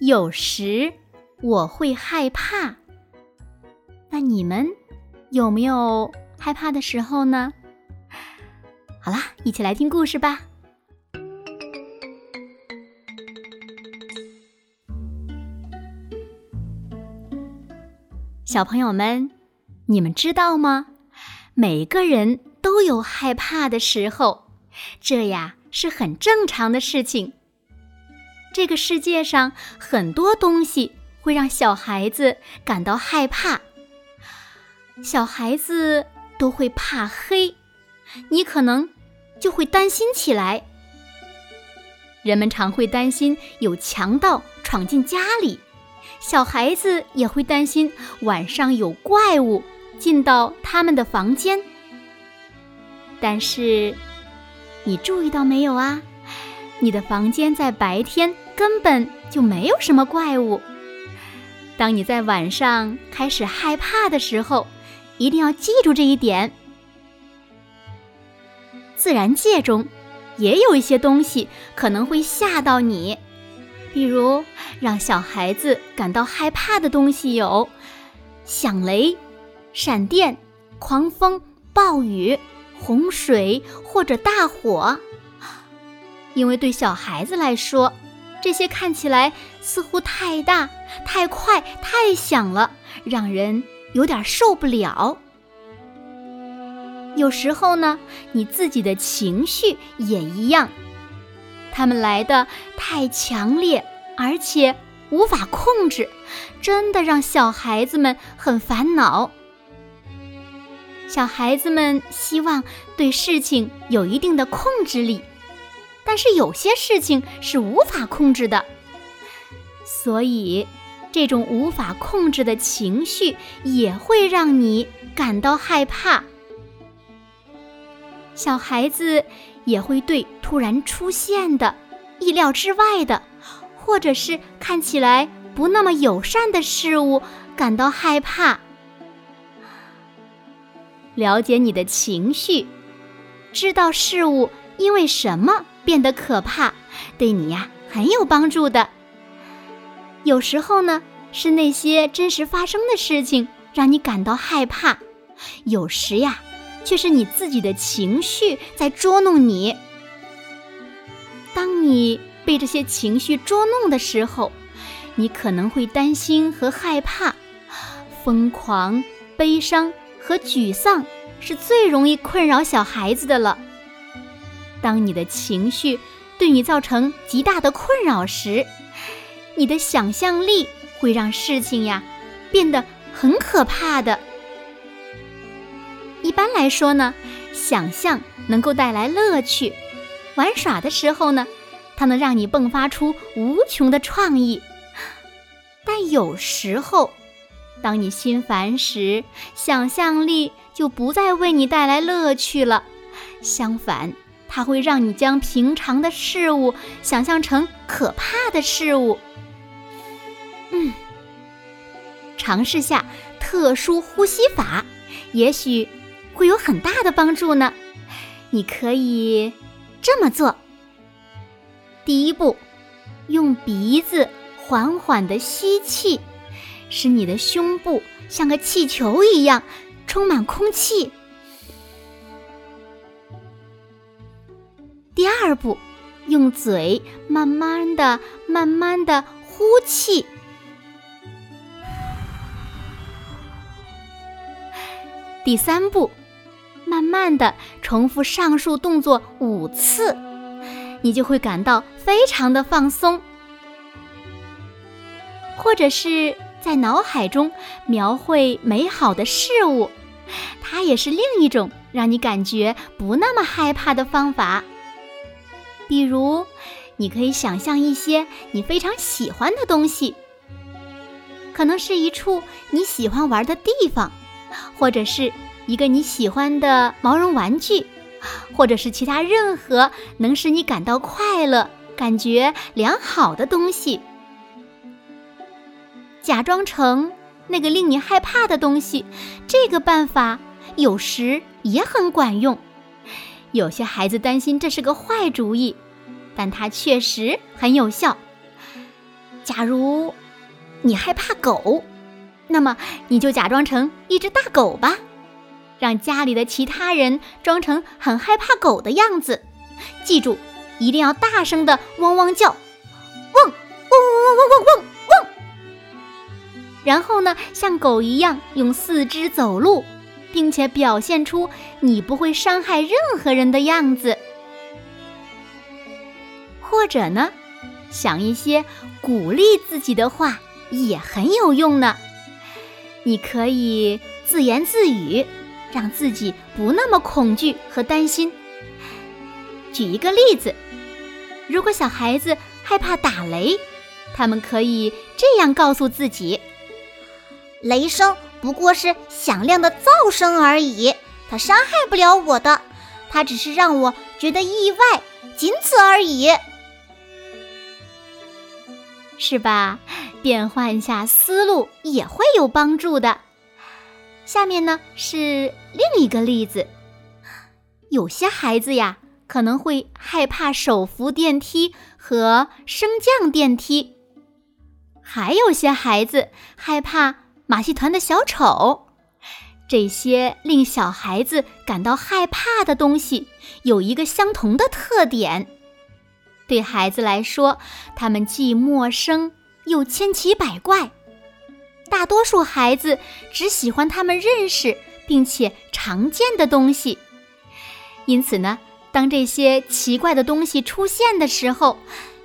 有时我会害怕，那你们有没有害怕的时候呢？好啦，一起来听故事吧。小朋友们，你们知道吗？每个人都有害怕的时候，这呀是很正常的事情。这个世界上很多东西会让小孩子感到害怕。小孩子都会怕黑，你可能就会担心起来。人们常会担心有强盗闯进家里，小孩子也会担心晚上有怪物进到他们的房间。但是，你注意到没有啊？你的房间在白天。根本就没有什么怪物。当你在晚上开始害怕的时候，一定要记住这一点。自然界中也有一些东西可能会吓到你，比如让小孩子感到害怕的东西有响雷、闪电、狂风、暴雨、洪水或者大火。因为对小孩子来说，这些看起来似乎太大、太快、太响了，让人有点受不了。有时候呢，你自己的情绪也一样，他们来的太强烈，而且无法控制，真的让小孩子们很烦恼。小孩子们希望对事情有一定的控制力。但是有些事情是无法控制的，所以这种无法控制的情绪也会让你感到害怕。小孩子也会对突然出现的、意料之外的，或者是看起来不那么友善的事物感到害怕。了解你的情绪，知道事物因为什么。变得可怕，对你呀很有帮助的。有时候呢，是那些真实发生的事情让你感到害怕；有时呀，却是你自己的情绪在捉弄你。当你被这些情绪捉弄的时候，你可能会担心和害怕。疯狂、悲伤和沮丧是最容易困扰小孩子的了。当你的情绪对你造成极大的困扰时，你的想象力会让事情呀变得很可怕的。一般来说呢，想象能够带来乐趣，玩耍的时候呢，它能让你迸发出无穷的创意。但有时候，当你心烦时，想象力就不再为你带来乐趣了，相反。它会让你将平常的事物想象成可怕的事物。嗯，尝试下特殊呼吸法，也许会有很大的帮助呢。你可以这么做：第一步，用鼻子缓缓地吸气，使你的胸部像个气球一样充满空气。第二步，用嘴慢慢的、慢慢的呼气。第三步，慢慢的重复上述动作五次，你就会感到非常的放松。或者是在脑海中描绘美好的事物，它也是另一种让你感觉不那么害怕的方法。比如，你可以想象一些你非常喜欢的东西，可能是一处你喜欢玩的地方，或者是一个你喜欢的毛绒玩具，或者是其他任何能使你感到快乐、感觉良好的东西。假装成那个令你害怕的东西，这个办法有时也很管用。有些孩子担心这是个坏主意但它确实很有效。假如你害怕狗那么你就假装成一只大狗吧让家里的其他人装成很害怕狗的样子。记住一定要大声的汪汪叫汪汪汪汪汪汪汪然后呢像狗一样用四肢走路并且表现出你不会伤害任何人的样子，或者呢，想一些鼓励自己的话也很有用呢。你可以自言自语，让自己不那么恐惧和担心。举一个例子，如果小孩子害怕打雷，他们可以这样告诉自己：雷声。不过是响亮的噪声而已，它伤害不了我的，它只是让我觉得意外，仅此而已，是吧？变换一下思路也会有帮助的。下面呢是另一个例子，有些孩子呀可能会害怕手扶电梯和升降电梯，还有些孩子害怕。马戏团的小丑，这些令小孩子感到害怕的东西有一个相同的特点：对孩子来说，他们既陌生又千奇百怪。大多数孩子只喜欢他们认识并且常见的东西，因此呢，当这些奇怪的东西出现的时候，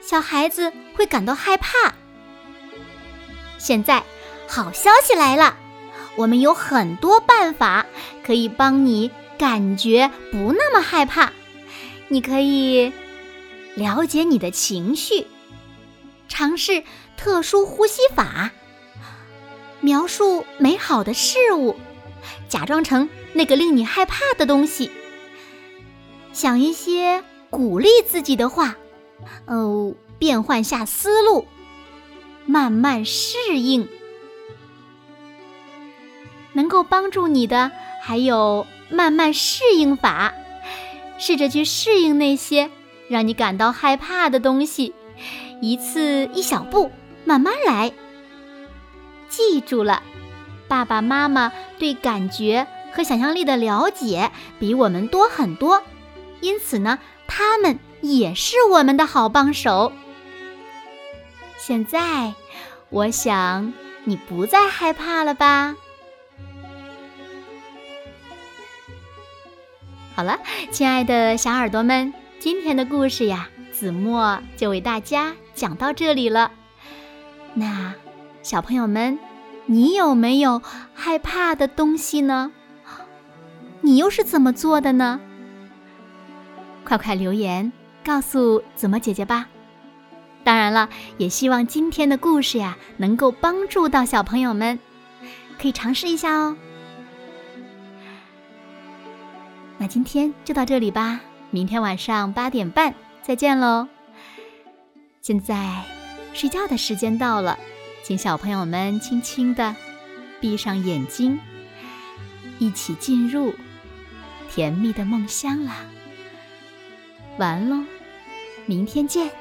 小孩子会感到害怕。现在。好消息来了，我们有很多办法可以帮你感觉不那么害怕。你可以了解你的情绪，尝试特殊呼吸法，描述美好的事物，假装成那个令你害怕的东西，想一些鼓励自己的话，哦，变换下思路，慢慢适应。能够帮助你的还有慢慢适应法，试着去适应那些让你感到害怕的东西，一次一小步，慢慢来。记住了，爸爸妈妈对感觉和想象力的了解比我们多很多，因此呢，他们也是我们的好帮手。现在，我想你不再害怕了吧？好了，亲爱的小耳朵们，今天的故事呀，子墨就为大家讲到这里了。那小朋友们，你有没有害怕的东西呢？你又是怎么做的呢？快快留言告诉子墨姐姐吧。当然了，也希望今天的故事呀，能够帮助到小朋友们，可以尝试一下哦。那今天就到这里吧，明天晚上八点半再见喽。现在睡觉的时间到了，请小朋友们轻轻的闭上眼睛，一起进入甜蜜的梦乡啦。完喽，明天见。